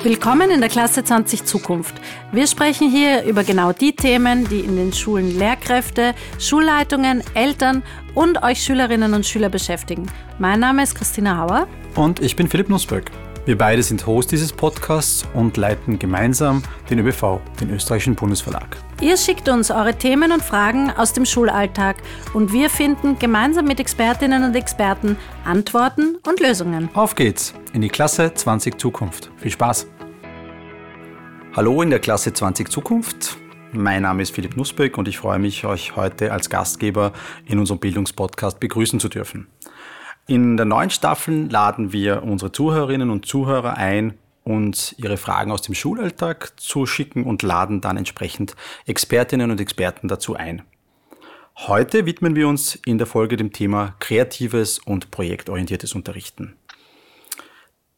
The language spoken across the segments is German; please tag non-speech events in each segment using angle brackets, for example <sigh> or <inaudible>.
Willkommen in der Klasse 20 Zukunft. Wir sprechen hier über genau die Themen, die in den Schulen Lehrkräfte, Schulleitungen, Eltern und euch Schülerinnen und Schüler beschäftigen. Mein Name ist Christina Hauer. Und ich bin Philipp Nussberg. Wir beide sind Host dieses Podcasts und leiten gemeinsam den ÖBV, den österreichischen Bundesverlag. Ihr schickt uns eure Themen und Fragen aus dem Schulalltag und wir finden gemeinsam mit Expertinnen und Experten Antworten und Lösungen. Auf geht's in die Klasse 20 Zukunft. Viel Spaß! Hallo in der Klasse 20 Zukunft. Mein Name ist Philipp Nussbeck und ich freue mich, euch heute als Gastgeber in unserem Bildungspodcast begrüßen zu dürfen. In der neuen Staffel laden wir unsere Zuhörerinnen und Zuhörer ein, uns ihre Fragen aus dem Schulalltag zu schicken und laden dann entsprechend Expertinnen und Experten dazu ein. Heute widmen wir uns in der Folge dem Thema kreatives und projektorientiertes Unterrichten.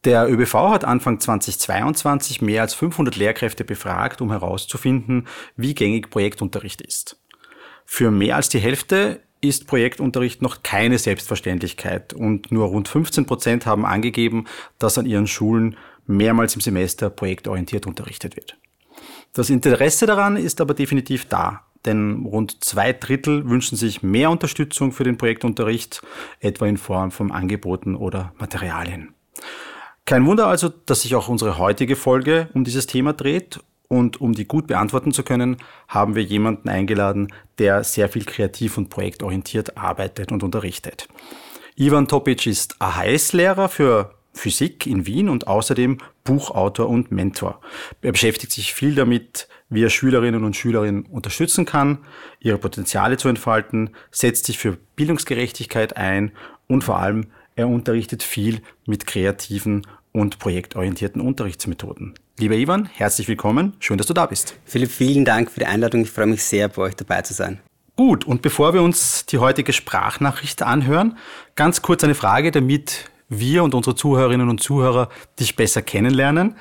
Der ÖBV hat Anfang 2022 mehr als 500 Lehrkräfte befragt, um herauszufinden, wie gängig Projektunterricht ist. Für mehr als die Hälfte ist Projektunterricht noch keine Selbstverständlichkeit und nur rund 15 Prozent haben angegeben, dass an ihren Schulen mehrmals im Semester projektorientiert unterrichtet wird. Das Interesse daran ist aber definitiv da, denn rund zwei Drittel wünschen sich mehr Unterstützung für den Projektunterricht, etwa in Form von Angeboten oder Materialien. Kein Wunder also, dass sich auch unsere heutige Folge um dieses Thema dreht und um die gut beantworten zu können, haben wir jemanden eingeladen, der sehr viel kreativ und projektorientiert arbeitet und unterrichtet. Ivan Topic ist AHS-Lehrer für Physik in Wien und außerdem Buchautor und Mentor. Er beschäftigt sich viel damit, wie er Schülerinnen und Schülerinnen unterstützen kann, ihre Potenziale zu entfalten, setzt sich für Bildungsgerechtigkeit ein und vor allem er unterrichtet viel mit kreativen und projektorientierten Unterrichtsmethoden. Lieber Ivan, herzlich willkommen. Schön, dass du da bist. Philipp, vielen Dank für die Einladung. Ich freue mich sehr, bei euch dabei zu sein. Gut, und bevor wir uns die heutige Sprachnachricht anhören, ganz kurz eine Frage, damit wir und unsere Zuhörerinnen und Zuhörer dich besser kennenlernen.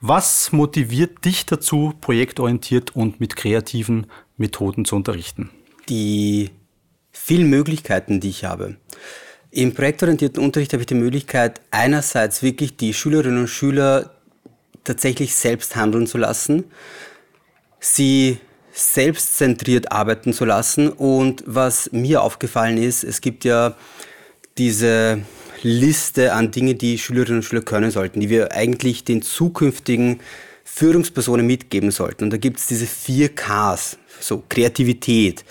Was motiviert dich dazu, projektorientiert und mit kreativen Methoden zu unterrichten? Die vielen Möglichkeiten, die ich habe. Im projektorientierten Unterricht habe ich die Möglichkeit, einerseits wirklich die Schülerinnen und Schüler tatsächlich selbst handeln zu lassen, sie selbstzentriert arbeiten zu lassen. Und was mir aufgefallen ist, es gibt ja diese Liste an Dingen, die Schülerinnen und Schüler können sollten, die wir eigentlich den zukünftigen Führungspersonen mitgeben sollten. Und da gibt es diese vier Ks, so Kreativität,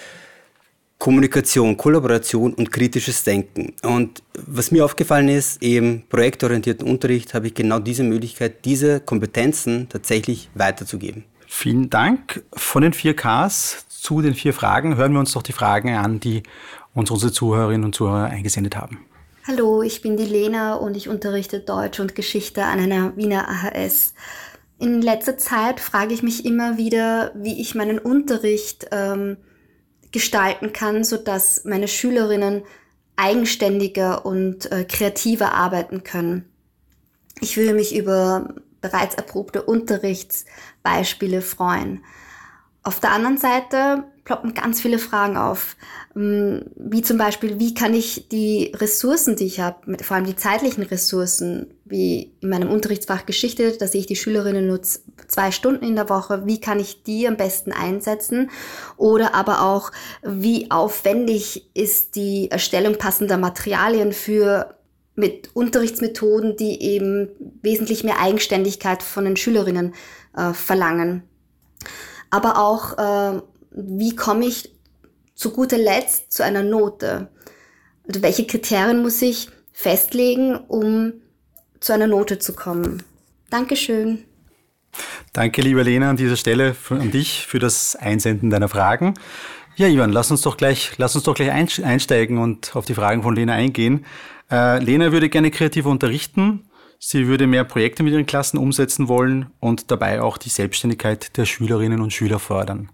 Kommunikation, Kollaboration und kritisches Denken. Und was mir aufgefallen ist, im projektorientierten Unterricht habe ich genau diese Möglichkeit, diese Kompetenzen tatsächlich weiterzugeben. Vielen Dank. Von den vier Ks zu den vier Fragen hören wir uns doch die Fragen an, die uns unsere Zuhörerinnen und Zuhörer eingesendet haben. Hallo, ich bin die Lena und ich unterrichte Deutsch und Geschichte an einer Wiener AHS. In letzter Zeit frage ich mich immer wieder, wie ich meinen Unterricht ähm, gestalten kann, so dass meine Schülerinnen eigenständiger und äh, kreativer arbeiten können. Ich würde mich über bereits erprobte Unterrichtsbeispiele freuen. Auf der anderen Seite ploppen ganz viele Fragen auf, ähm, wie zum Beispiel, wie kann ich die Ressourcen, die ich habe, vor allem die zeitlichen Ressourcen, wie in meinem Unterrichtsfach Geschichte, da sehe ich die Schülerinnen nur zwei Stunden in der Woche, wie kann ich die am besten einsetzen? Oder aber auch, wie aufwendig ist die Erstellung passender Materialien für mit Unterrichtsmethoden, die eben wesentlich mehr Eigenständigkeit von den Schülerinnen äh, verlangen. Aber auch, äh, wie komme ich zu guter Letzt zu einer Note? Also welche Kriterien muss ich festlegen, um zu einer Note zu kommen? Dankeschön. Danke, liebe Lena, an dieser Stelle an dich für das Einsenden deiner Fragen. Ja, Ivan, lass uns doch gleich, lass uns doch gleich einsteigen und auf die Fragen von Lena eingehen. Äh, Lena würde gerne kreativer unterrichten. Sie würde mehr Projekte mit ihren Klassen umsetzen wollen und dabei auch die Selbstständigkeit der Schülerinnen und Schüler fördern.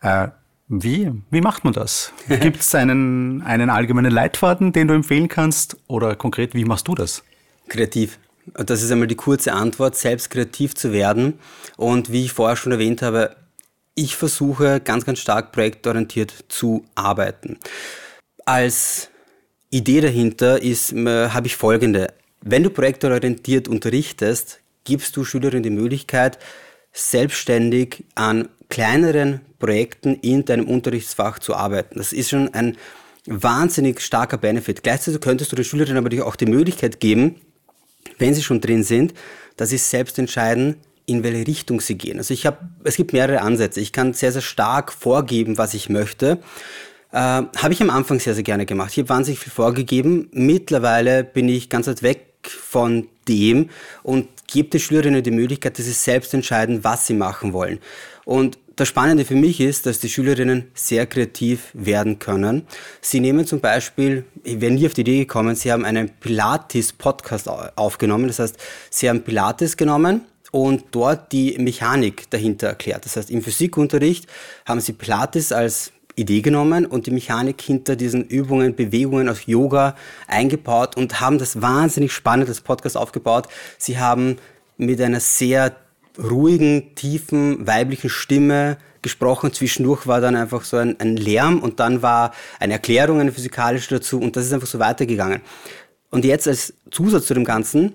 Äh, wie? Wie macht man das? <laughs> Gibt es einen, einen allgemeinen Leitfaden, den du empfehlen kannst? Oder konkret, wie machst du das? Kreativ. Das ist einmal die kurze Antwort, selbst kreativ zu werden. Und wie ich vorher schon erwähnt habe, ich versuche ganz, ganz stark projektorientiert zu arbeiten. Als Idee dahinter ist, habe ich folgende. Wenn du projektorientiert unterrichtest, gibst du Schülerinnen die Möglichkeit, selbstständig an kleineren Projekten in deinem Unterrichtsfach zu arbeiten. Das ist schon ein wahnsinnig starker Benefit. Gleichzeitig könntest du den Schülerinnen aber auch die Möglichkeit geben, wenn sie schon drin sind, dass sie selbst entscheiden, in welche Richtung sie gehen. Also ich habe, es gibt mehrere Ansätze. Ich kann sehr, sehr stark vorgeben, was ich möchte. Äh, habe ich am Anfang sehr, sehr gerne gemacht. Ich habe wahnsinnig viel vorgegeben. Mittlerweile bin ich ganz weit weg von dem und gebe den Schülerinnen die Möglichkeit, dass sie selbst entscheiden, was sie machen wollen. Und das Spannende für mich ist, dass die Schülerinnen sehr kreativ werden können. Sie nehmen zum Beispiel, ich wäre nie auf die Idee gekommen, sie haben einen Pilates-Podcast aufgenommen. Das heißt, sie haben Pilates genommen und dort die Mechanik dahinter erklärt. Das heißt, im Physikunterricht haben sie Pilates als Idee genommen und die Mechanik hinter diesen Übungen, Bewegungen aus Yoga eingebaut und haben das wahnsinnig spannend als Podcast aufgebaut. Sie haben mit einer sehr ruhigen, tiefen, weiblichen Stimme gesprochen. Zwischendurch war dann einfach so ein, ein Lärm und dann war eine Erklärung, eine physikalische dazu und das ist einfach so weitergegangen. Und jetzt als Zusatz zu dem Ganzen,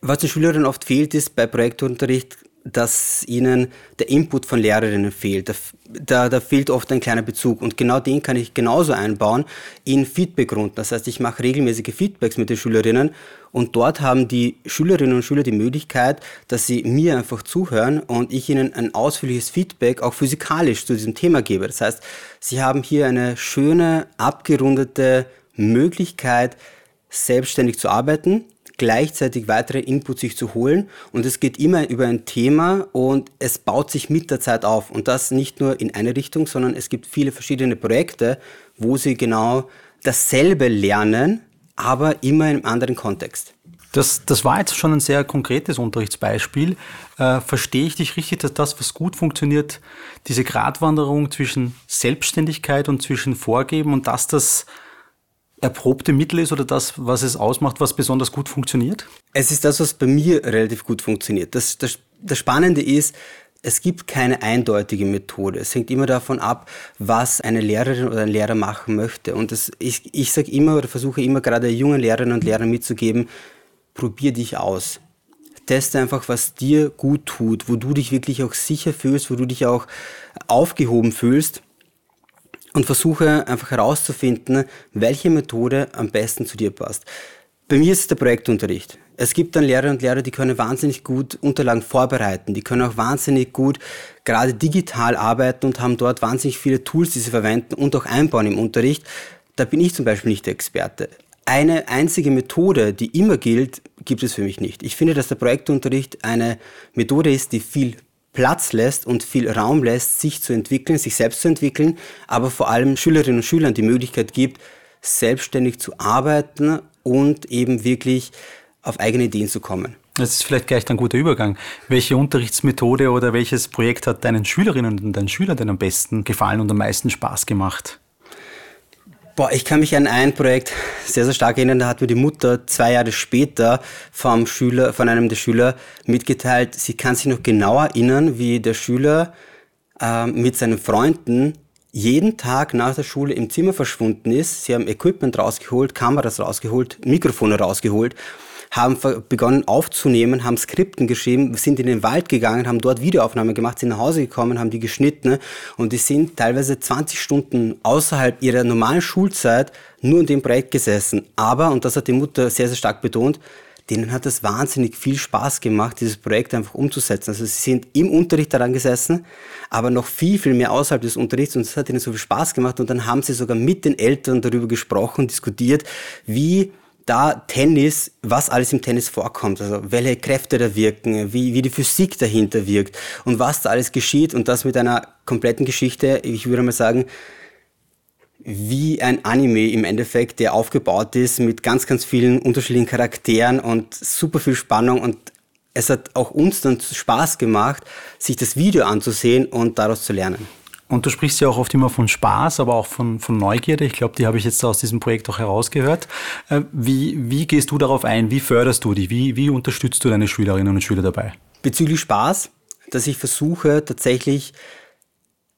was den Schülerinnen oft fehlt, ist bei Projektunterricht dass ihnen der Input von Lehrerinnen fehlt. Da, da, da, fehlt oft ein kleiner Bezug. Und genau den kann ich genauso einbauen in Feedbackrunden. Das heißt, ich mache regelmäßige Feedbacks mit den Schülerinnen und dort haben die Schülerinnen und Schüler die Möglichkeit, dass sie mir einfach zuhören und ich ihnen ein ausführliches Feedback auch physikalisch zu diesem Thema gebe. Das heißt, sie haben hier eine schöne, abgerundete Möglichkeit, selbstständig zu arbeiten gleichzeitig weitere Inputs sich zu holen. Und es geht immer über ein Thema und es baut sich mit der Zeit auf. Und das nicht nur in eine Richtung, sondern es gibt viele verschiedene Projekte, wo sie genau dasselbe lernen, aber immer in einem anderen Kontext. Das, das war jetzt schon ein sehr konkretes Unterrichtsbeispiel. Äh, verstehe ich dich richtig, dass das, was gut funktioniert, diese Gratwanderung zwischen Selbstständigkeit und zwischen Vorgeben und dass das erprobte Mittel ist oder das, was es ausmacht, was besonders gut funktioniert? Es ist das, was bei mir relativ gut funktioniert. Das, das, das Spannende ist, es gibt keine eindeutige Methode. Es hängt immer davon ab, was eine Lehrerin oder ein Lehrer machen möchte. Und das, ich, ich sage immer oder versuche immer gerade jungen Lehrerinnen und Lehrern mitzugeben, probier dich aus. Teste einfach, was dir gut tut, wo du dich wirklich auch sicher fühlst, wo du dich auch aufgehoben fühlst und versuche einfach herauszufinden, welche Methode am besten zu dir passt. Bei mir ist es der Projektunterricht. Es gibt dann Lehrer und Lehrer, die können wahnsinnig gut Unterlagen vorbereiten, die können auch wahnsinnig gut gerade digital arbeiten und haben dort wahnsinnig viele Tools, die sie verwenden und auch einbauen im Unterricht. Da bin ich zum Beispiel nicht der Experte. Eine einzige Methode, die immer gilt, gibt es für mich nicht. Ich finde, dass der Projektunterricht eine Methode ist, die viel Platz lässt und viel Raum lässt, sich zu entwickeln, sich selbst zu entwickeln, aber vor allem Schülerinnen und Schülern die Möglichkeit gibt, selbstständig zu arbeiten und eben wirklich auf eigene Ideen zu kommen. Das ist vielleicht gleich ein guter Übergang. Welche Unterrichtsmethode oder welches Projekt hat deinen Schülerinnen und deinen Schülern denn am besten gefallen und am meisten Spaß gemacht? Boah, ich kann mich an ein Projekt sehr, sehr stark erinnern. Da hat mir die Mutter zwei Jahre später vom Schüler, von einem der Schüler mitgeteilt, sie kann sich noch genau erinnern, wie der Schüler äh, mit seinen Freunden jeden Tag nach der Schule im Zimmer verschwunden ist. Sie haben Equipment rausgeholt, Kameras rausgeholt, Mikrofone rausgeholt haben begonnen aufzunehmen, haben Skripten geschrieben, sind in den Wald gegangen, haben dort Videoaufnahmen gemacht, sind nach Hause gekommen, haben die geschnitten und die sind teilweise 20 Stunden außerhalb ihrer normalen Schulzeit nur in dem Projekt gesessen. Aber, und das hat die Mutter sehr, sehr stark betont, denen hat es wahnsinnig viel Spaß gemacht, dieses Projekt einfach umzusetzen. Also sie sind im Unterricht daran gesessen, aber noch viel, viel mehr außerhalb des Unterrichts und es hat ihnen so viel Spaß gemacht und dann haben sie sogar mit den Eltern darüber gesprochen, diskutiert, wie da Tennis, was alles im Tennis vorkommt, also welche Kräfte da wirken, wie, wie die Physik dahinter wirkt und was da alles geschieht und das mit einer kompletten Geschichte, ich würde mal sagen, wie ein Anime im Endeffekt, der aufgebaut ist mit ganz, ganz vielen unterschiedlichen Charakteren und super viel Spannung und es hat auch uns dann Spaß gemacht, sich das Video anzusehen und daraus zu lernen. Und du sprichst ja auch oft immer von Spaß, aber auch von, von Neugierde. Ich glaube, die habe ich jetzt aus diesem Projekt auch herausgehört. Äh, wie, wie gehst du darauf ein? Wie förderst du die? Wie, wie unterstützt du deine Schülerinnen und Schüler dabei? Bezüglich Spaß, dass ich versuche tatsächlich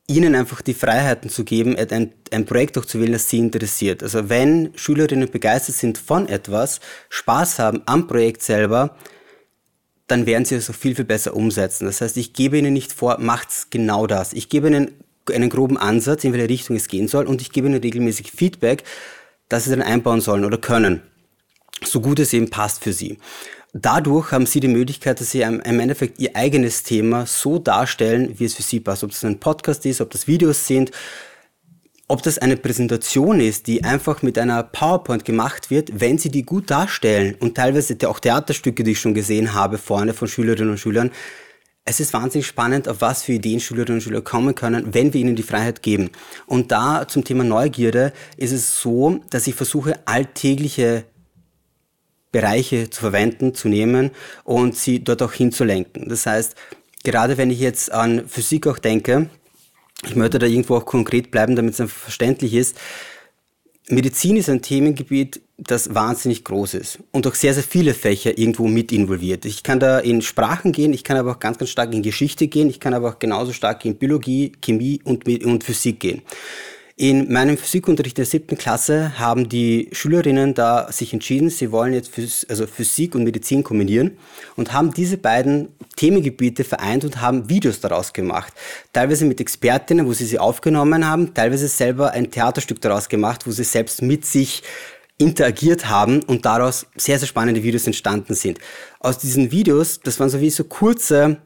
ihnen einfach die Freiheiten zu geben, ein, ein Projekt auch zu wählen, das sie interessiert. Also wenn Schülerinnen begeistert sind von etwas, Spaß haben am Projekt selber, dann werden sie es auch viel, viel besser umsetzen. Das heißt, ich gebe ihnen nicht vor, macht's genau das. Ich gebe ihnen einen groben Ansatz, in welche Richtung es gehen soll und ich gebe ihnen regelmäßig Feedback, dass sie dann einbauen sollen oder können, so gut es eben passt für sie. Dadurch haben sie die Möglichkeit, dass sie im Endeffekt ihr eigenes Thema so darstellen, wie es für sie passt. Ob das ein Podcast ist, ob das Videos sind, ob das eine Präsentation ist, die einfach mit einer PowerPoint gemacht wird, wenn sie die gut darstellen und teilweise auch Theaterstücke, die ich schon gesehen habe, vorne von Schülerinnen und Schülern, es ist wahnsinnig spannend, auf was für Ideen Schülerinnen und Schüler kommen können, wenn wir ihnen die Freiheit geben. Und da zum Thema Neugierde ist es so, dass ich versuche, alltägliche Bereiche zu verwenden, zu nehmen und sie dort auch hinzulenken. Das heißt, gerade wenn ich jetzt an Physik auch denke, ich möchte da irgendwo auch konkret bleiben, damit es einfach verständlich ist. Medizin ist ein Themengebiet, das wahnsinnig groß ist und auch sehr, sehr viele Fächer irgendwo mit involviert. Ich kann da in Sprachen gehen, ich kann aber auch ganz, ganz stark in Geschichte gehen, ich kann aber auch genauso stark in Biologie, Chemie und, und Physik gehen. In meinem Physikunterricht der siebten Klasse haben die Schülerinnen da sich entschieden, sie wollen jetzt Phys also Physik und Medizin kombinieren und haben diese beiden Themengebiete vereint und haben Videos daraus gemacht. Teilweise mit Expertinnen, wo sie sie aufgenommen haben, teilweise selber ein Theaterstück daraus gemacht, wo sie selbst mit sich interagiert haben und daraus sehr, sehr spannende Videos entstanden sind. Aus diesen Videos, das waren so wie so kurze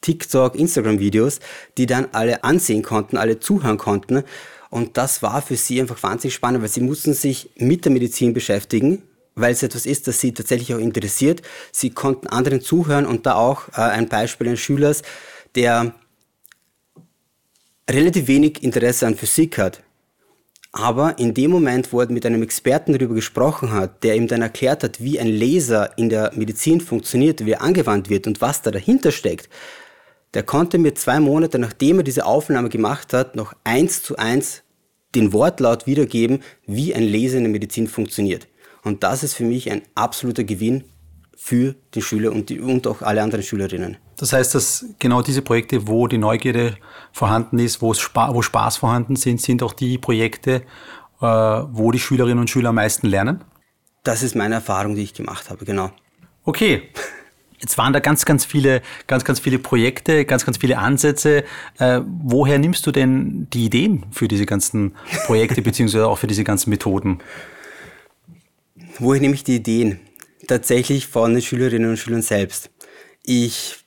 TikTok, Instagram-Videos, die dann alle ansehen konnten, alle zuhören konnten. Und das war für sie einfach wahnsinnig spannend, weil sie mussten sich mit der Medizin beschäftigen, weil es etwas ist, das sie tatsächlich auch interessiert. Sie konnten anderen zuhören und da auch äh, ein Beispiel eines Schülers, der relativ wenig Interesse an Physik hat. Aber in dem Moment, wo er mit einem Experten darüber gesprochen hat, der ihm dann erklärt hat, wie ein Laser in der Medizin funktioniert, wie er angewandt wird und was da dahinter steckt, der konnte mir zwei Monate, nachdem er diese Aufnahme gemacht hat, noch eins zu eins den Wortlaut wiedergeben, wie ein Laser in der Medizin funktioniert. Und das ist für mich ein absoluter Gewinn für die Schüler und, die, und auch alle anderen Schülerinnen. Das heißt, dass genau diese Projekte, wo die Neugierde vorhanden ist, wo, Spa wo Spaß vorhanden sind, sind auch die Projekte, äh, wo die Schülerinnen und Schüler am meisten lernen? Das ist meine Erfahrung, die ich gemacht habe, genau. Okay. Jetzt waren da ganz, ganz viele, ganz, ganz viele Projekte, ganz, ganz viele Ansätze. Äh, woher nimmst du denn die Ideen für diese ganzen Projekte <laughs> beziehungsweise auch für diese ganzen Methoden? Woher nehme ich die Ideen? Tatsächlich von den Schülerinnen und Schülern selbst. Ich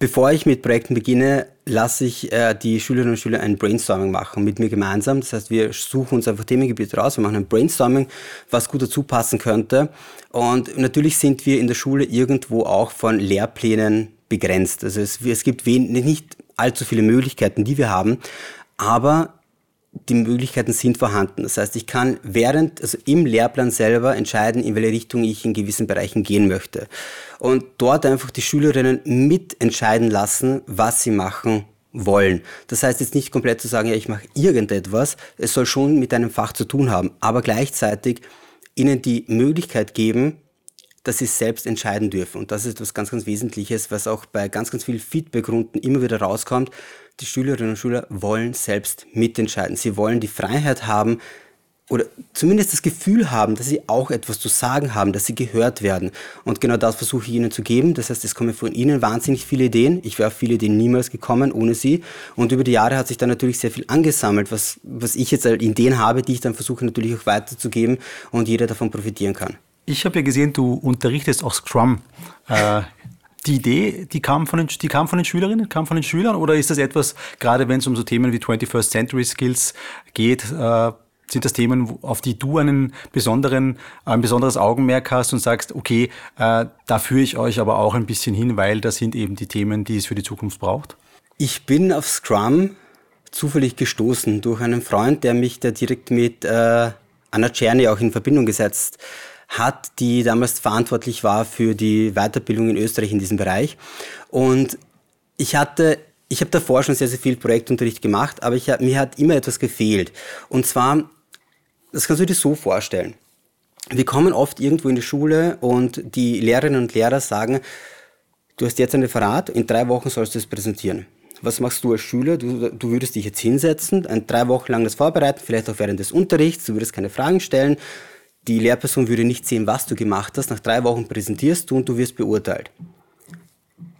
Bevor ich mit Projekten beginne, lasse ich äh, die Schülerinnen und Schüler ein Brainstorming machen mit mir gemeinsam. Das heißt, wir suchen uns einfach Themengebiete raus, wir machen ein Brainstorming, was gut dazu passen könnte. Und natürlich sind wir in der Schule irgendwo auch von Lehrplänen begrenzt. Also es, es gibt wen, nicht allzu viele Möglichkeiten, die wir haben, aber die Möglichkeiten sind vorhanden. Das heißt, ich kann während, also im Lehrplan selber entscheiden, in welche Richtung ich in gewissen Bereichen gehen möchte. Und dort einfach die Schülerinnen mitentscheiden lassen, was sie machen wollen. Das heißt jetzt nicht komplett zu sagen, ja, ich mache irgendetwas. Es soll schon mit einem Fach zu tun haben, aber gleichzeitig ihnen die Möglichkeit geben, dass sie selbst entscheiden dürfen. Und das ist etwas ganz, ganz Wesentliches, was auch bei ganz, ganz vielen Feedbackrunden immer wieder rauskommt. Die Schülerinnen und Schüler wollen selbst mitentscheiden. Sie wollen die Freiheit haben, oder zumindest das Gefühl haben, dass sie auch etwas zu sagen haben, dass sie gehört werden. Und genau das versuche ich ihnen zu geben. Das heißt, es kommen von ihnen wahnsinnig viele Ideen. Ich wäre auf viele Ideen niemals gekommen ohne sie. Und über die Jahre hat sich dann natürlich sehr viel angesammelt, was, was ich jetzt als Ideen habe, die ich dann versuche natürlich auch weiterzugeben und jeder davon profitieren kann. Ich habe ja gesehen, du unterrichtest auch Scrum. Äh, die Idee, die kam, von den, die kam von den Schülerinnen, kam von den Schülern oder ist das etwas, gerade wenn es um so Themen wie 21st Century Skills geht, äh, sind das Themen, auf die du einen besonderen, ein besonderes Augenmerk hast und sagst, okay, äh, da führe ich euch aber auch ein bisschen hin, weil das sind eben die Themen, die es für die Zukunft braucht? Ich bin auf Scrum zufällig gestoßen durch einen Freund, der mich da direkt mit äh, Anna Czerny auch in Verbindung gesetzt hat, die damals verantwortlich war für die Weiterbildung in Österreich in diesem Bereich. Und ich hatte ich habe davor schon sehr, sehr viel Projektunterricht gemacht, aber ich, mir hat immer etwas gefehlt. Und zwar, das kannst du dir so vorstellen. Wir kommen oft irgendwo in die Schule und die Lehrerinnen und Lehrer sagen, du hast jetzt ein Referat, in drei Wochen sollst du es präsentieren. Was machst du als Schüler? Du, du würdest dich jetzt hinsetzen, ein drei Wochen lang das vorbereiten, vielleicht auch während des Unterrichts, du würdest keine Fragen stellen, die Lehrperson würde nicht sehen, was du gemacht hast. Nach drei Wochen präsentierst du und du wirst beurteilt.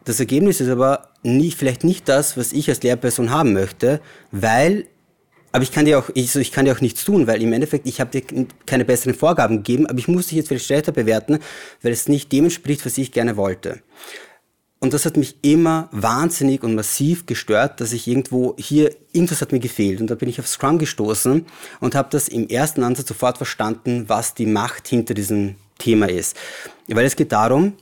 das Ergebnis ist aber nie, vielleicht nicht das, was ich als Lehrperson haben möchte, weil aber ich kann dir auch, ich, ich kann dir auch nichts tun, weil im Endeffekt, ich habe dir keine besseren Vorgaben gegeben, aber ich muss dich jetzt vielleicht schlechter bewerten, weil es nicht dem entspricht, was ich gerne wollte. Und das hat mich immer wahnsinnig und massiv gestört, dass ich irgendwo hier, irgendwas hat mir gefehlt. Und da bin ich auf Scrum gestoßen und habe das im ersten Ansatz sofort verstanden, was die Macht hinter diesem Thema ist. Weil es geht darum,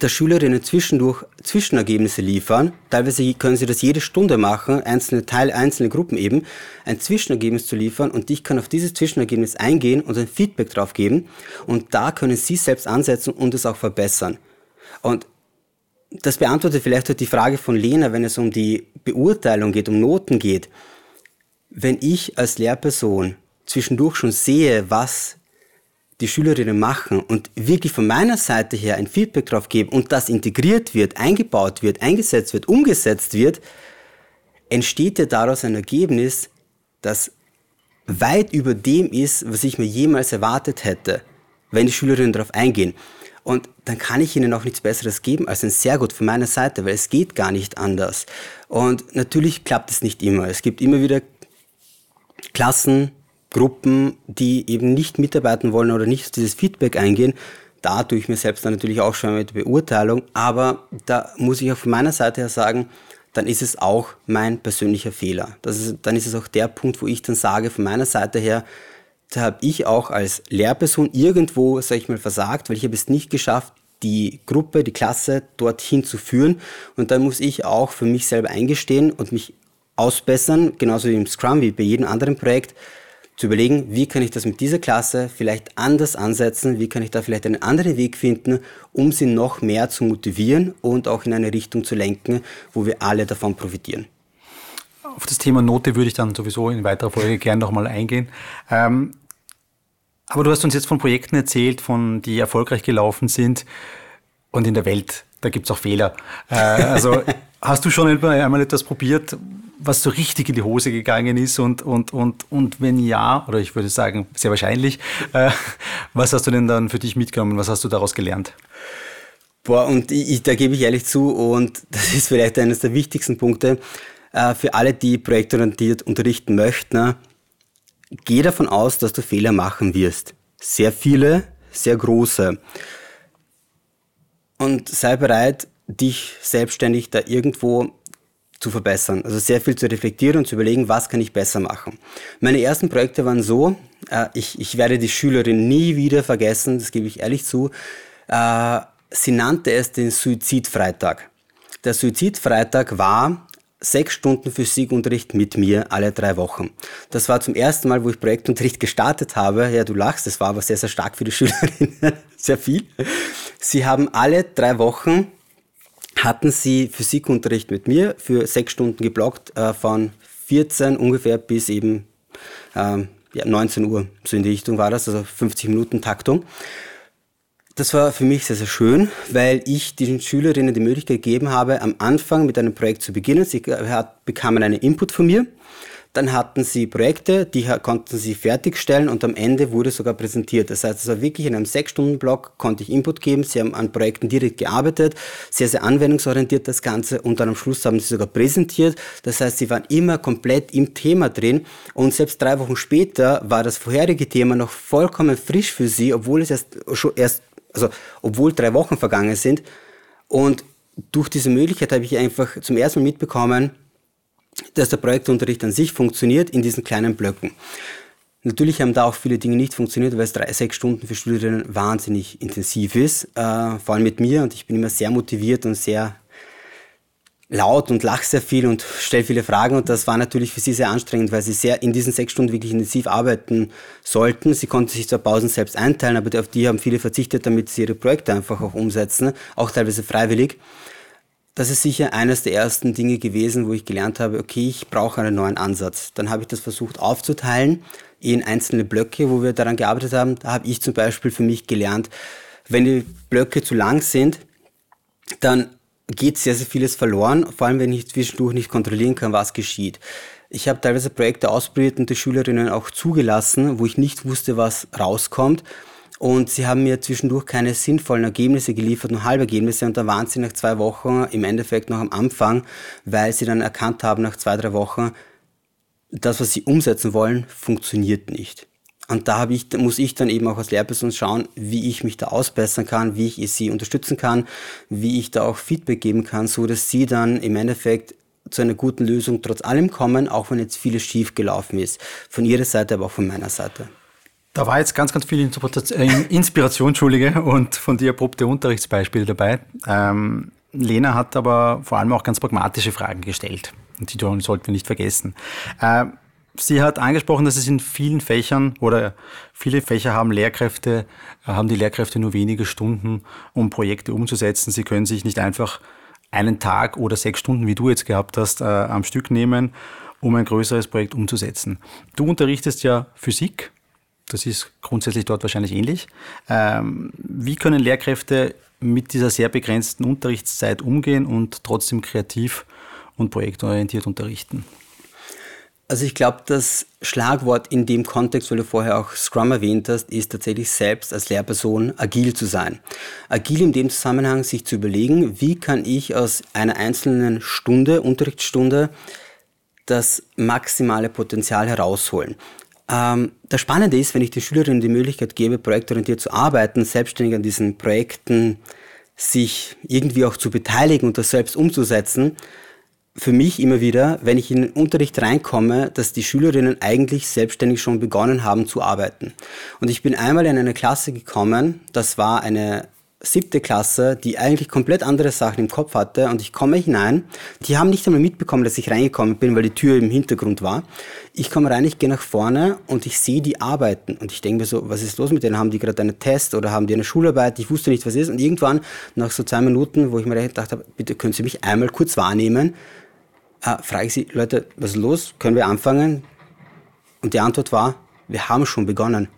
dass Schülerinnen zwischendurch Zwischenergebnisse liefern. Teilweise können sie das jede Stunde machen, einzelne Teil, einzelne Gruppen eben, ein Zwischenergebnis zu liefern und ich kann auf dieses Zwischenergebnis eingehen und ein Feedback drauf geben und da können sie selbst ansetzen und es auch verbessern. Und das beantwortet vielleicht auch die Frage von Lena, wenn es um die Beurteilung geht, um Noten geht. Wenn ich als Lehrperson zwischendurch schon sehe, was die Schülerinnen machen und wirklich von meiner Seite her ein Feedback drauf gebe und das integriert wird, eingebaut wird, eingesetzt wird, umgesetzt wird, entsteht ja daraus ein Ergebnis, das weit über dem ist, was ich mir jemals erwartet hätte, wenn die Schülerinnen darauf eingehen. Und dann kann ich ihnen auch nichts Besseres geben als ein sehr gut von meiner Seite, weil es geht gar nicht anders. Und natürlich klappt es nicht immer. Es gibt immer wieder Klassen, Gruppen, die eben nicht mitarbeiten wollen oder nicht dieses Feedback eingehen. Da tue ich mir selbst dann natürlich auch schon mit Beurteilung, aber da muss ich auch von meiner Seite her sagen, dann ist es auch mein persönlicher Fehler. Das ist, dann ist es auch der Punkt, wo ich dann sage, von meiner Seite her, da habe ich auch als Lehrperson irgendwo, sage ich mal, versagt, weil ich habe es nicht geschafft, die Gruppe, die Klasse dorthin zu führen. Und dann muss ich auch für mich selber eingestehen und mich ausbessern, genauso wie im Scrum, wie bei jedem anderen Projekt, zu überlegen, wie kann ich das mit dieser Klasse vielleicht anders ansetzen, wie kann ich da vielleicht einen anderen Weg finden, um sie noch mehr zu motivieren und auch in eine Richtung zu lenken, wo wir alle davon profitieren. Auf das Thema Note würde ich dann sowieso in weiterer Folge gerne nochmal eingehen. Ähm, aber du hast uns jetzt von Projekten erzählt, von die erfolgreich gelaufen sind und in der Welt, da gibt es auch Fehler. Äh, also <laughs> hast du schon einmal etwas probiert, was so richtig in die Hose gegangen ist und, und, und, und wenn ja, oder ich würde sagen, sehr wahrscheinlich, äh, was hast du denn dann für dich mitgenommen? Was hast du daraus gelernt? Boah, und ich, da gebe ich ehrlich zu, und das ist vielleicht eines der wichtigsten Punkte, äh, für alle, die projektorientiert unterrichten möchten, ne, geh davon aus, dass du Fehler machen wirst. Sehr viele, sehr große. Und sei bereit, dich selbstständig da irgendwo zu verbessern. Also sehr viel zu reflektieren und zu überlegen, was kann ich besser machen. Meine ersten Projekte waren so, äh, ich, ich werde die Schülerin nie wieder vergessen, das gebe ich ehrlich zu. Äh, sie nannte es den Suizidfreitag. Der Suizidfreitag war sechs Stunden Physikunterricht mit mir alle drei Wochen. Das war zum ersten Mal, wo ich Projektunterricht <laughs> gestartet habe. Ja, du lachst, das war aber sehr, sehr stark für die <laughs> Schülerinnen. sehr viel. Sie haben alle drei Wochen hatten sie Physikunterricht mit mir für sechs Stunden geblockt, äh, von 14 ungefähr bis eben äh, ja, 19 Uhr, so in die Richtung war das, also 50 Minuten Taktung. Das war für mich sehr, sehr schön, weil ich den Schülerinnen die Möglichkeit gegeben habe, am Anfang mit einem Projekt zu beginnen. Sie bekamen einen Input von mir dann hatten sie Projekte, die konnten sie fertigstellen und am Ende wurde sogar präsentiert. Das heißt, es war wirklich in einem Sechs-Stunden-Block, konnte ich Input geben. Sie haben an Projekten direkt gearbeitet, sehr, sehr anwendungsorientiert das Ganze und dann am Schluss haben sie sogar präsentiert. Das heißt, sie waren immer komplett im Thema drin und selbst drei Wochen später war das vorherige Thema noch vollkommen frisch für sie, obwohl es erst, erst also obwohl drei Wochen vergangen sind. Und durch diese Möglichkeit habe ich einfach zum ersten Mal mitbekommen, dass der Projektunterricht an sich funktioniert in diesen kleinen Blöcken. Natürlich haben da auch viele Dinge nicht funktioniert, weil es drei, sechs Stunden für Studierende wahnsinnig intensiv ist, äh, vor allem mit mir und ich bin immer sehr motiviert und sehr laut und lache sehr viel und stelle viele Fragen und das war natürlich für sie sehr anstrengend, weil sie sehr in diesen sechs Stunden wirklich intensiv arbeiten sollten. Sie konnten sich zwar Pausen selbst einteilen, aber auf die haben viele verzichtet, damit sie ihre Projekte einfach auch umsetzen, auch teilweise freiwillig das ist sicher eines der ersten Dinge gewesen, wo ich gelernt habe, okay, ich brauche einen neuen Ansatz. Dann habe ich das versucht aufzuteilen in einzelne Blöcke, wo wir daran gearbeitet haben. Da habe ich zum Beispiel für mich gelernt, wenn die Blöcke zu lang sind, dann geht sehr, sehr vieles verloren, vor allem wenn ich zwischendurch nicht kontrollieren kann, was geschieht. Ich habe teilweise Projekte ausprobiert und die Schülerinnen auch zugelassen, wo ich nicht wusste, was rauskommt. und sie haben mir zwischendurch keine sinnvollen Ergebnisse geliefert, nur halbe Ergebnisse und da waren sie nach zwei Wochen im Endeffekt noch am Anfang, weil sie dann erkannt haben nach zwei, drei Wochen, das, was sie umsetzen wollen, funktioniert nicht. Und da ich, muss ich dann eben auch als Lehrperson schauen, wie ich mich da ausbessern kann, wie ich sie unterstützen kann, wie ich da auch Feedback geben kann, so dass sie dann im Endeffekt zu einer guten Lösung trotz allem kommen, auch wenn jetzt vieles schief gelaufen ist. Von ihrer Seite, aber auch von meiner Seite. Da war jetzt ganz, ganz viel äh, Inspiration, Entschuldige, und von dir erprobte Unterrichtsbeispiele dabei. Ähm, Lena hat aber vor allem auch ganz pragmatische Fragen gestellt. Und die sollten wir nicht vergessen. Ähm, Sie hat angesprochen, dass es in vielen Fächern oder viele Fächer haben Lehrkräfte, haben die Lehrkräfte nur wenige Stunden, um Projekte umzusetzen. Sie können sich nicht einfach einen Tag oder sechs Stunden, wie du jetzt gehabt hast, äh, am Stück nehmen, um ein größeres Projekt umzusetzen. Du unterrichtest ja Physik. Das ist grundsätzlich dort wahrscheinlich ähnlich. Ähm, wie können Lehrkräfte mit dieser sehr begrenzten Unterrichtszeit umgehen und trotzdem kreativ und projektorientiert unterrichten? Also ich glaube, das Schlagwort in dem Kontext, weil du vorher auch Scrum erwähnt hast, ist tatsächlich selbst als Lehrperson agil zu sein. Agil in dem Zusammenhang sich zu überlegen, wie kann ich aus einer einzelnen Stunde, Unterrichtsstunde, das maximale Potenzial herausholen. Ähm, das Spannende ist, wenn ich den Schülerinnen die Möglichkeit gebe, projektorientiert zu arbeiten, selbstständig an diesen Projekten sich irgendwie auch zu beteiligen und das selbst umzusetzen, für mich immer wieder, wenn ich in den Unterricht reinkomme, dass die Schülerinnen eigentlich selbstständig schon begonnen haben zu arbeiten. Und ich bin einmal in eine Klasse gekommen, das war eine siebte Klasse, die eigentlich komplett andere Sachen im Kopf hatte und ich komme hinein. Die haben nicht einmal mitbekommen, dass ich reingekommen bin, weil die Tür im Hintergrund war. Ich komme rein, ich gehe nach vorne und ich sehe die arbeiten und ich denke mir so, was ist los mit denen? Haben die gerade einen Test oder haben die eine Schularbeit? Ich wusste nicht, was ist und irgendwann nach so zwei Minuten, wo ich mir gedacht habe, bitte können Sie mich einmal kurz wahrnehmen, äh, frage ich sie, Leute, was ist los? Können wir anfangen? Und die Antwort war, wir haben schon begonnen.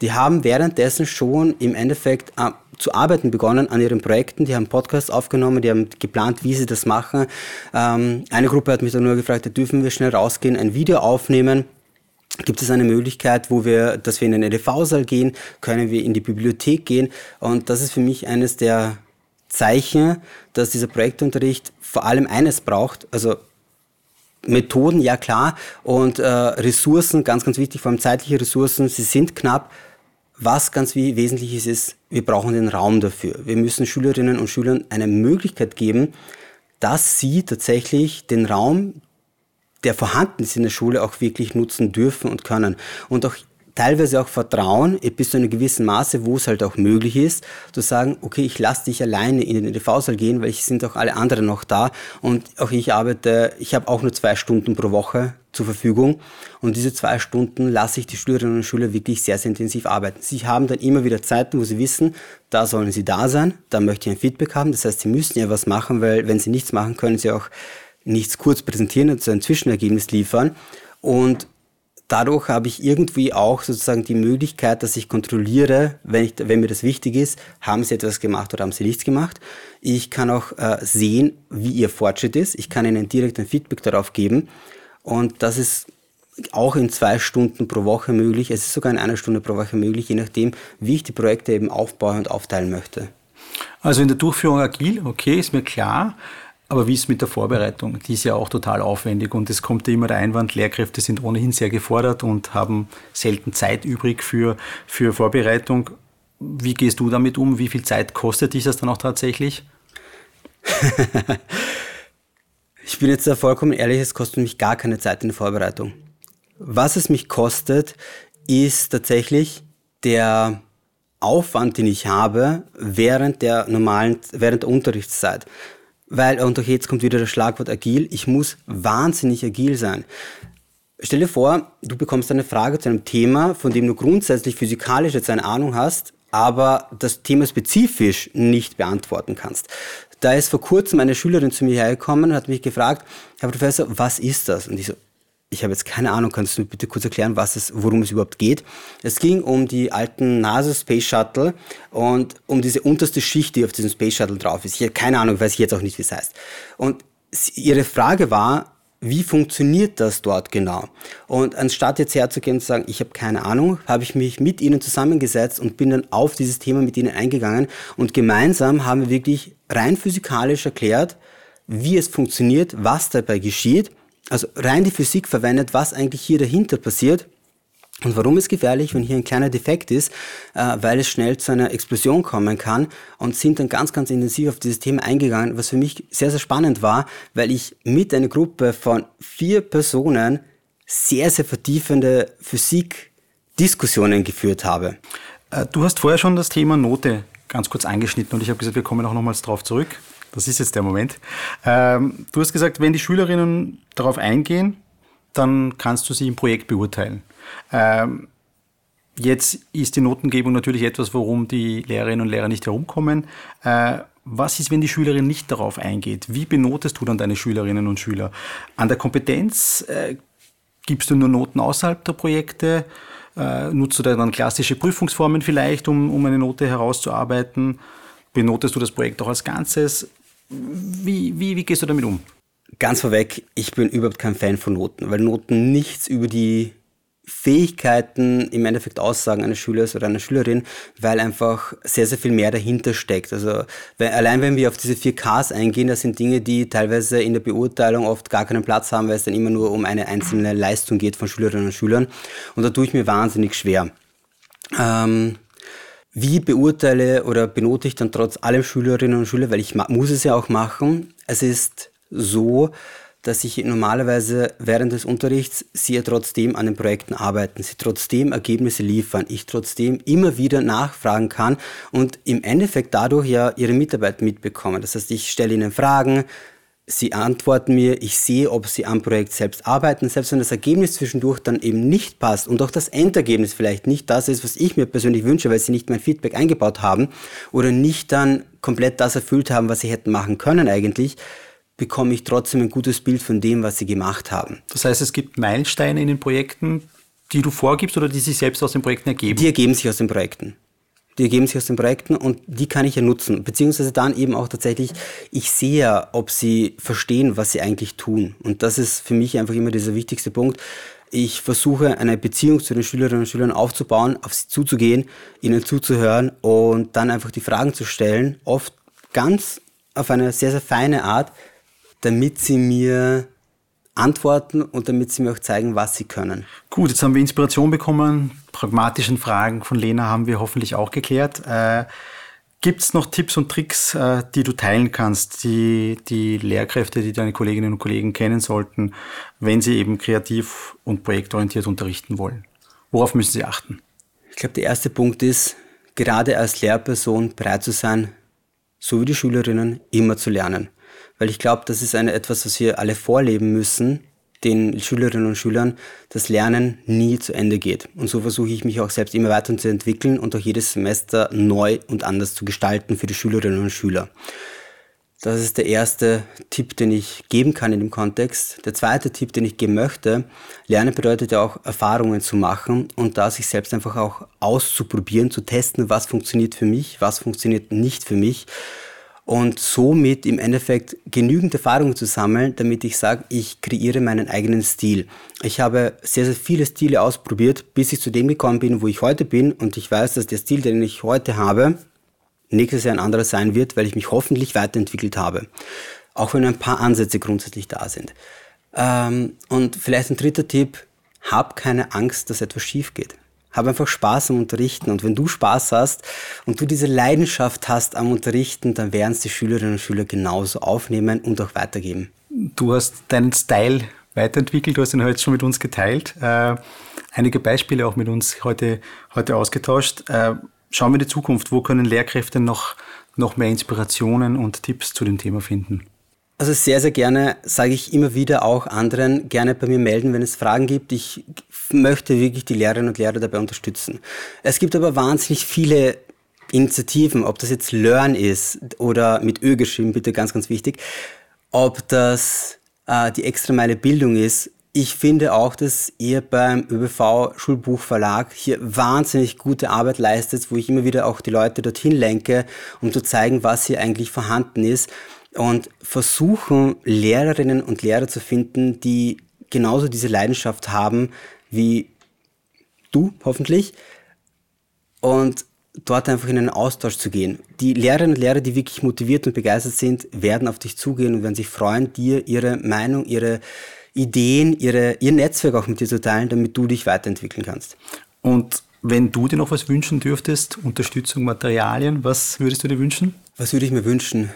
Die haben währenddessen schon im Endeffekt äh, zu arbeiten begonnen an ihren Projekten. Die haben Podcasts aufgenommen, die haben geplant, wie sie das machen. Ähm, eine Gruppe hat mich dann nur gefragt, dürfen wir schnell rausgehen, ein Video aufnehmen? Gibt es eine Möglichkeit, wo wir, dass wir in den EDV-Saal gehen? Können wir in die Bibliothek gehen? Und das ist für mich eines der Zeichen, dass dieser Projektunterricht vor allem eines braucht, also Methoden, ja klar, und äh, Ressourcen, ganz, ganz wichtig, vor allem zeitliche Ressourcen, sie sind knapp. Was ganz wie wesentlich ist, ist, wir brauchen den Raum dafür. Wir müssen Schülerinnen und Schülern eine Möglichkeit geben, dass sie tatsächlich den Raum, der vorhanden ist in der Schule, auch wirklich nutzen dürfen und können. Und auch teilweise auch Vertrauen bis zu einem gewissen Maße, wo es halt auch möglich ist, zu sagen, okay, ich lasse dich alleine in den EDV-Saal gehen, weil es sind auch alle anderen noch da und auch ich arbeite, ich habe auch nur zwei Stunden pro Woche zur Verfügung und diese zwei Stunden lasse ich die Schülerinnen und Schüler wirklich sehr, sehr intensiv arbeiten. Sie haben dann immer wieder Zeiten, wo sie wissen, da sollen sie da sein, da möchte ich ein Feedback haben, das heißt, sie müssen ja was machen, weil wenn sie nichts machen, können sie auch nichts kurz präsentieren und so ein Zwischenergebnis liefern und dadurch habe ich irgendwie auch sozusagen die Möglichkeit, dass ich kontrolliere, wenn, ich, wenn mir das wichtig ist, haben sie etwas gemacht oder haben sie nichts gemacht. Ich kann auch äh, sehen, wie ihr Fortschritt ist. Ich kann ihnen direkt ein Feedback darauf geben. Und das ist auch in zwei Stunden pro Woche möglich. Es ist sogar in einer Stunde pro Woche möglich, je nachdem, wie ich die Projekte eben aufbauen und aufteilen möchte. Also in der Durchführung agil, okay, ist mir klar. Aber wie ist es mit der Vorbereitung? Die ist ja auch total aufwendig und es kommt ja immer der Einwand, Lehrkräfte sind ohnehin sehr gefordert und haben selten Zeit übrig für, für Vorbereitung. Wie gehst du damit um? Wie viel Zeit kostet dich das dann auch tatsächlich? <laughs> ich bin jetzt da vollkommen ehrlich, es kostet mich gar keine Zeit in der Vorbereitung. Was es mich kostet, ist tatsächlich der Aufwand, den ich habe während der normalen, während der Unterrichtszeit weil, und auch jetzt kommt wieder das Schlagwort agil, ich muss wahnsinnig agil sein. Stell dir vor, du bekommst eine Frage zu einem Thema, von dem du grundsätzlich physikalisch jetzt eine Ahnung hast, aber das Thema spezifisch nicht beantworten kannst. Da ist vor kurzem eine Schülerin zu mir hergekommen und hat mich gefragt, Herr Professor, was ist das? Und ich so, ich habe jetzt keine Ahnung, kannst du bitte kurz erklären, was es, worum es überhaupt geht? Es ging um die alten NASA Space Shuttle und um diese unterste Schicht, die auf diesem Space Shuttle drauf ist. Ich habe keine Ahnung, weiß ich jetzt auch nicht, wie es heißt. Und ihre Frage war, wie funktioniert das dort genau? Und anstatt jetzt herzugehen und zu sagen, ich habe keine Ahnung, habe ich mich mit ihnen zusammengesetzt und bin dann auf dieses Thema mit ihnen eingegangen und gemeinsam haben wir wirklich rein physikalisch erklärt, wie es funktioniert, was dabei geschieht, also rein die Physik verwendet, was eigentlich hier dahinter passiert und warum ist gefährlich, wenn hier ein kleiner Defekt ist, äh, weil es schnell zu einer Explosion kommen kann und sind dann ganz, ganz intensiv auf dieses Thema eingegangen, was für mich sehr, sehr spannend war, weil ich mit einer Gruppe von vier Personen sehr, sehr vertiefende Physik-Diskussionen geführt habe. Äh, du hast vorher schon das Thema Note ganz kurz angeschnitten und ich habe gesagt, wir kommen auch nochmals drauf zurück. Das ist jetzt der Moment. Ähm, du hast gesagt, wenn die Schülerinnen darauf eingehen, dann kannst du sie im Projekt beurteilen. Ähm, jetzt ist die Notengebung natürlich etwas, worum die Lehrerinnen und Lehrer nicht herumkommen. Äh, was ist, wenn die Schülerin nicht darauf eingeht? Wie benotest du dann deine Schülerinnen und Schüler? An der Kompetenz äh, gibst du nur Noten außerhalb der Projekte? Äh, nutzt du dann klassische Prüfungsformen vielleicht, um, um eine Note herauszuarbeiten? Benotest du das Projekt auch als Ganzes? Wie, wie, wie gehst du damit um? Ganz vorweg, ich bin überhaupt kein Fan von Noten, weil Noten nichts über die Fähigkeiten im Endeffekt aussagen eines Schülers oder einer Schülerin, weil einfach sehr, sehr viel mehr dahinter steckt. Also weil, allein wenn wir auf diese 4Ks eingehen, das sind Dinge, die teilweise in der Beurteilung oft gar keinen Platz haben, weil es dann immer nur um eine einzelne Leistung geht von Schülerinnen und Schülern. Und da tue ich mir wahnsinnig schwer. Ähm, wie beurteile oder benote ich dann trotz allem Schülerinnen und Schüler, weil ich muss es ja auch machen. Es ist so, dass ich normalerweise während des Unterrichts sie ja trotzdem an den Projekten arbeiten, sie trotzdem Ergebnisse liefern, ich trotzdem immer wieder nachfragen kann und im Endeffekt dadurch ja ihre Mitarbeit mitbekommen. Das heißt, ich stelle ihnen Fragen, sie antworten mir, ich sehe, ob sie am Projekt selbst arbeiten, selbst wenn das Ergebnis zwischendurch dann eben nicht passt und auch das Endergebnis vielleicht nicht das ist, was ich mir persönlich wünsche, weil sie nicht mein Feedback eingebaut haben oder nicht dann komplett das erfüllt haben, was sie hätten machen können eigentlich, bekomme ich trotzdem ein gutes Bild von dem, was sie gemacht haben. Das heißt, es gibt Meilensteine in den Projekten, die du vorgibst oder die sich selbst aus den Projekten ergeben? Die ergeben sich aus den Projekten. Die ergeben sich aus den Projekten und die kann ich ja nutzen. Beziehungsweise dann eben auch tatsächlich, ich sehe ja, ob sie verstehen, was sie eigentlich tun. Und das ist für mich einfach immer dieser wichtigste Punkt. Ich versuche eine Beziehung zu den Schülerinnen und Schülern aufzubauen, auf sie zuzugehen, ihnen zuzuhören und dann einfach die Fragen zu stellen. Oft ganz auf eine sehr, sehr feine Art, damit sie mir antworten und damit sie mir auch zeigen, was sie können. Gut, jetzt haben wir Inspiration bekommen. Pragmatischen Fragen von Lena haben wir hoffentlich auch geklärt. Äh, Gibt es noch Tipps und Tricks, äh, die du teilen kannst, die die Lehrkräfte, die deine Kolleginnen und Kollegen kennen sollten, wenn sie eben kreativ und projektorientiert unterrichten wollen? Worauf müssen sie achten? Ich glaube, der erste Punkt ist, gerade als Lehrperson bereit zu sein, so wie die Schülerinnen, immer zu lernen weil ich glaube, das ist eine, etwas, was wir alle vorleben müssen, den Schülerinnen und Schülern, dass Lernen nie zu Ende geht. Und so versuche ich mich auch selbst immer weiter zu entwickeln und auch jedes Semester neu und anders zu gestalten für die Schülerinnen und Schüler. Das ist der erste Tipp, den ich geben kann in dem Kontext. Der zweite Tipp, den ich geben möchte, Lernen bedeutet ja auch Erfahrungen zu machen und da sich selbst einfach auch auszuprobieren, zu testen, was funktioniert für mich, was funktioniert nicht für mich und somit im Endeffekt genügend Erfahrung zu sammeln, damit ich sage, ich kreiere meinen eigenen Stil. Ich habe sehr, sehr viele Stile ausprobiert, bis ich zu dem gekommen bin, wo ich heute bin und ich weiß, dass der Stil, den ich heute habe, nächstes Jahr ein anderer sein wird, weil ich mich hoffentlich weiterentwickelt habe. Auch wenn ein paar Ansätze grundsätzlich da sind. Ähm, und vielleicht ein dritter Tipp, hab keine Angst, dass etwas schief geht. Hab einfach Spaß am Unterrichten. Und wenn du Spaß hast und du diese Leidenschaft hast am Unterrichten, dann werden es die Schülerinnen und Schüler genauso aufnehmen und auch weitergeben. Du hast deinen Style weiterentwickelt, du hast ihn heute schon mit uns geteilt. Äh, einige Beispiele auch mit uns heute, heute ausgetauscht. Äh, schauen wir in die Zukunft. Wo können Lehrkräfte noch, noch mehr Inspirationen und Tipps zu dem Thema finden? Also sehr, sehr gerne sage ich immer wieder auch anderen, gerne bei mir melden, wenn es Fragen gibt. Ich möchte wirklich die Lehrerinnen und Lehrer dabei unterstützen. Es gibt aber wahnsinnig viele Initiativen, ob das jetzt Learn ist oder mit Ö geschrieben, bitte ganz, ganz wichtig, ob das äh, die extra Meile Bildung ist. Ich finde auch, dass ihr beim ÖBV Schulbuchverlag hier wahnsinnig gute Arbeit leistet, wo ich immer wieder auch die Leute dorthin lenke, um zu zeigen, was hier eigentlich vorhanden ist und versuchen, Lehrerinnen und Lehrer zu finden, die genauso diese Leidenschaft haben wie du hoffentlich und dort einfach in einen Austausch zu gehen. Die Lehrerinnen und Lehrer, die wirklich motiviert und begeistert sind, werden auf dich zugehen und werden sich freuen, dir ihre Meinung, ihre Ideen, ihre, ihr Netzwerk auch mit dir zu teilen, damit du dich weiterentwickeln kannst. Und wenn du dir noch was wünschen dürftest, Unterstützung, Materialien, was würdest du dir wünschen? Was würde ich mir wünschen?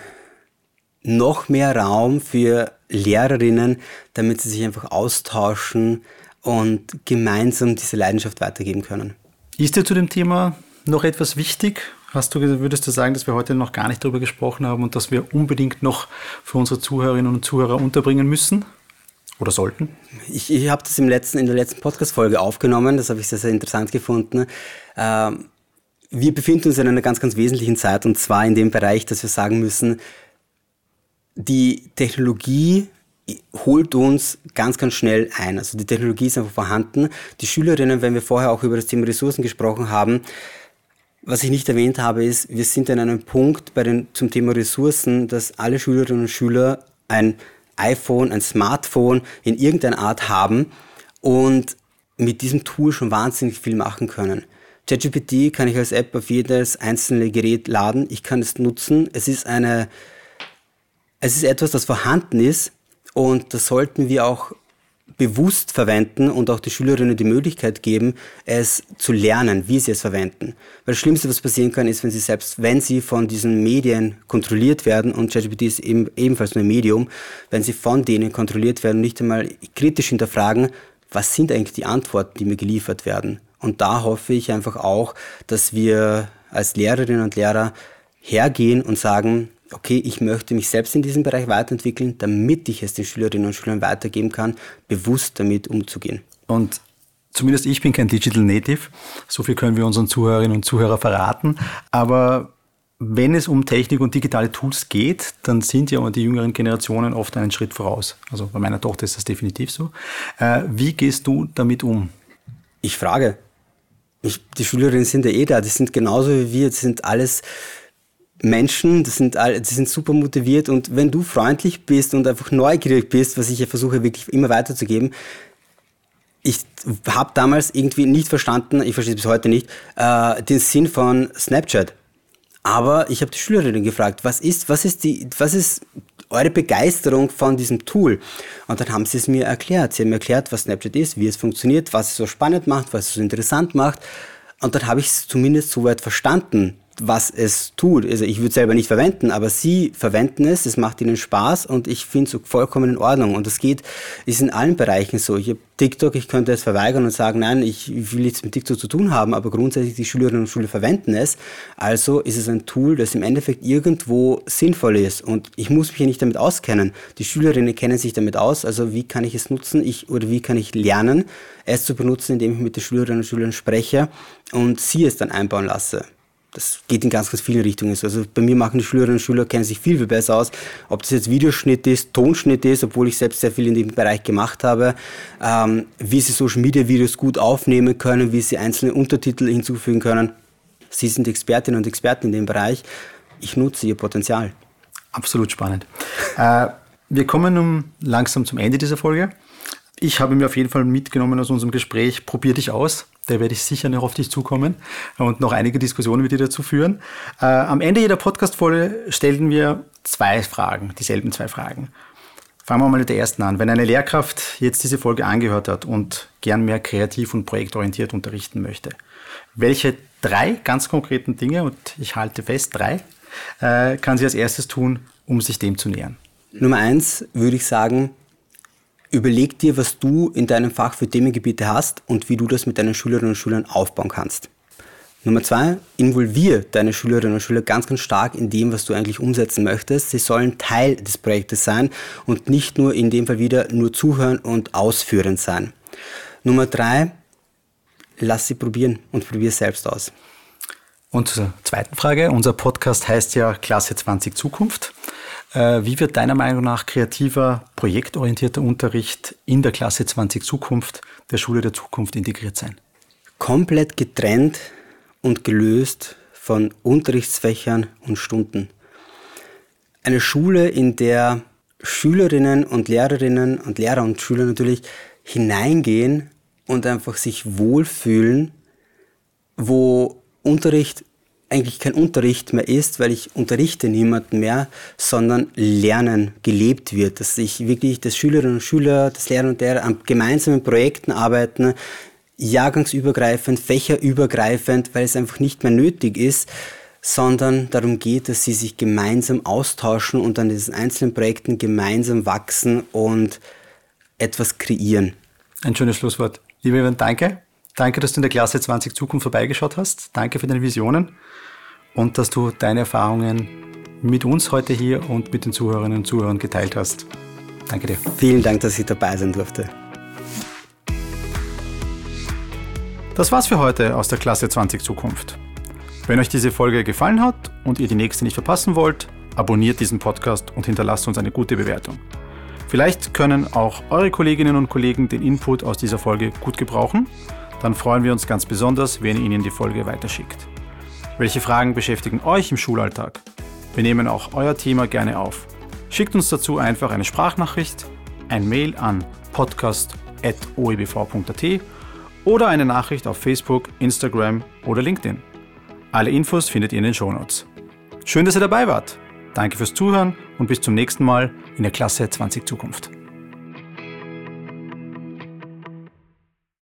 Noch mehr Raum für Lehrerinnen, damit sie sich einfach austauschen und gemeinsam diese Leidenschaft weitergeben können. Ist dir zu dem Thema noch etwas wichtig? Hast du, würdest du sagen, dass wir heute noch gar nicht darüber gesprochen haben und dass wir unbedingt noch für unsere Zuhörerinnen und Zuhörer unterbringen müssen? Oder sollten? Ich, ich habe das im letzten, in der letzten Podcast-Folge aufgenommen, das habe ich sehr, sehr interessant gefunden. Ähm, wir befinden uns in einer ganz, ganz wesentlichen Zeit und zwar in dem Bereich, dass wir sagen müssen, die Technologie holt uns ganz, ganz schnell ein. Also die Technologie ist einfach vorhanden. Die Schülerinnen, wenn wir vorher auch über das Thema Ressourcen gesprochen haben, was ich nicht erwähnt habe, ist, wir sind an einem Punkt bei den, zum Thema Ressourcen, dass alle Schülerinnen und Schüler ein iPhone, ein Smartphone in irgendeiner Art haben und mit diesem Tool schon wahnsinnig viel machen können. ChatGPT kann ich als App auf jedes einzelne Gerät laden. Ich kann es nutzen. Es ist eine, es ist etwas, das vorhanden ist und das sollten wir auch bewusst verwenden und auch die Schülerinnen die Möglichkeit geben, es zu lernen, wie sie es verwenden. Weil das Schlimmste, was passieren kann, ist, wenn sie selbst, wenn sie von diesen Medien kontrolliert werden, und ChatGPT ist eben, ebenfalls nur ein Medium, wenn sie von denen kontrolliert werden nicht einmal kritisch hinterfragen, was sind eigentlich die Antworten, die mir geliefert werden. Und da hoffe ich einfach auch, dass wir als Lehrerinnen und Lehrer hergehen und sagen, okay, ich möchte mich selbst in diesem Bereich weiterentwickeln, damit ich es den Schülerinnen und Schülern weitergeben kann, bewusst damit umzugehen. Und zumindest ich bin kein Digital Native, so viel können wir unseren Zuhörerinnen und Zuhörern verraten, aber wenn es um Technik und digitale Tools geht, dann sind ja die jüngeren Generationen oft einen Schritt voraus. Also bei meiner Tochter ist das definitiv so. Äh, wie gehst du damit um? Ich frage. Ich, die Schülerinnen sind ja eh da, die sind genauso wie wir, das sind alles Menschen, das sind, all, die sind super motiviert und wenn du freundlich bist und einfach neugierig bist, was ich ja versuche wirklich immer weiterzugeben, ich habe damals irgendwie nicht verstanden, ich verstehe es bis heute nicht, äh, den Sinn von Snapchat. Aber ich habe die Schülerinnen gefragt, was ist, was ist die, was ist eure Begeisterung von diesem Tool? Und dann haben sie es mir erklärt. Sie haben mir erklärt, was Snapchat ist, wie es funktioniert, was es so spannend macht, was es so interessant macht. Und dann habe ich es zumindest soweit verstanden, was es tut. Also ich würde es selber nicht verwenden, aber sie verwenden es, es macht ihnen Spaß und ich finde es vollkommen in Ordnung. Und das geht, ist in allen Bereichen so. Ich habe TikTok, ich könnte es verweigern und sagen, nein, ich will nichts mit TikTok zu tun haben, aber grundsätzlich die Schülerinnen und Schüler verwenden es. Also ist es ein Tool, das im Endeffekt irgendwo sinnvoll ist. Und ich muss mich hier nicht damit auskennen. Die Schülerinnen kennen sich damit aus. Also wie kann ich es nutzen? Ich, oder wie kann ich lernen, es zu benutzen, indem ich mit den Schülerinnen und Schülern spreche und sie es dann einbauen lasse das geht in ganz, ganz viele Richtungen. Also bei mir machen die Schülerinnen und Schüler, kennen sich viel, viel besser aus. Ob das jetzt Videoschnitt ist, Tonschnitt ist, obwohl ich selbst sehr viel in dem Bereich gemacht habe, ähm, wie sie Social Media Videos gut aufnehmen können, wie sie einzelne Untertitel hinzufügen können. Sie sind Expertinnen und Experten in dem Bereich. Ich nutze ihr Potenzial. Absolut spannend. äh, wir kommen nun langsam zum Ende dieser Folge. Ich habe mir auf jeden Fall mitgenommen aus unserem Gespräch, probier dich aus. Da werde ich sicher noch auf dich zukommen und noch einige Diskussionen mit dir dazu führen. Äh, am Ende jeder Podcast-Folge stellen wir zwei Fragen, dieselben zwei Fragen. Fangen wir mal mit der ersten an. Wenn eine Lehrkraft jetzt diese Folge angehört hat und gern mehr kreativ und projektorientiert unterrichten möchte, welche drei ganz konkreten Dinge, und ich halte fest, drei, äh, kann sie als erstes tun, um sich dem zu nähern? Nummer eins würde ich sagen, Überleg dir, was du in deinem Fach für Themengebiete hast und wie du das mit deinen Schülerinnen und Schülern aufbauen kannst. Nummer zwei, involvier deine Schülerinnen und Schüler ganz, ganz stark in dem, was du eigentlich umsetzen möchtest. Sie sollen Teil des Projektes sein und nicht nur in dem Fall wieder nur zuhören und ausführend sein. Nummer drei, lass sie probieren und probier selbst aus. Und zur zweiten Frage. Unser Podcast heißt ja Klasse 20 Zukunft. Äh, wie wird deiner Meinung nach kreativer, projektorientierter Unterricht in der Klasse 20 Zukunft der Schule der Zukunft integriert sein? Komplett getrennt und gelöst von Unterrichtsfächern und Stunden. eine Schule, in der Schülerinnen und Lehrerinnen und Lehrer und Schüler natürlich hineingehen und einfach sich wohlfühlen, wo Unterricht eigentlich kein Unterricht mehr ist, weil ich unterrichte niemanden mehr, sondern Lernen gelebt wird, dass ich wirklich, dass Schülerinnen und Schüler, das Lehrer und Lehrer an gemeinsamen Projekten arbeiten, jahrgangsübergreifend, fächerübergreifend, weil es einfach nicht mehr nötig ist, sondern darum geht, dass sie sich gemeinsam austauschen und an diesen einzelnen Projekten gemeinsam wachsen und etwas kreieren. Ein schönes Schlusswort. Liebe Ivan, danke. Danke, dass du in der Klasse 20 Zukunft vorbeigeschaut hast. Danke für deine Visionen und dass du deine Erfahrungen mit uns heute hier und mit den Zuhörerinnen und Zuhörern geteilt hast. Danke dir. Vielen Dank, dass ich dabei sein durfte. Das war's für heute aus der Klasse 20 Zukunft. Wenn euch diese Folge gefallen hat und ihr die nächste nicht verpassen wollt, abonniert diesen Podcast und hinterlasst uns eine gute Bewertung. Vielleicht können auch eure Kolleginnen und Kollegen den Input aus dieser Folge gut gebrauchen. Dann freuen wir uns ganz besonders, wenn ihr ihnen die Folge weiterschickt. Welche Fragen beschäftigen euch im Schulalltag? Wir nehmen auch euer Thema gerne auf. Schickt uns dazu einfach eine Sprachnachricht, ein Mail an podcast.oebv.at oder eine Nachricht auf Facebook, Instagram oder LinkedIn. Alle Infos findet ihr in den Shownotes. Schön, dass ihr dabei wart. Danke fürs Zuhören und bis zum nächsten Mal in der Klasse 20 Zukunft.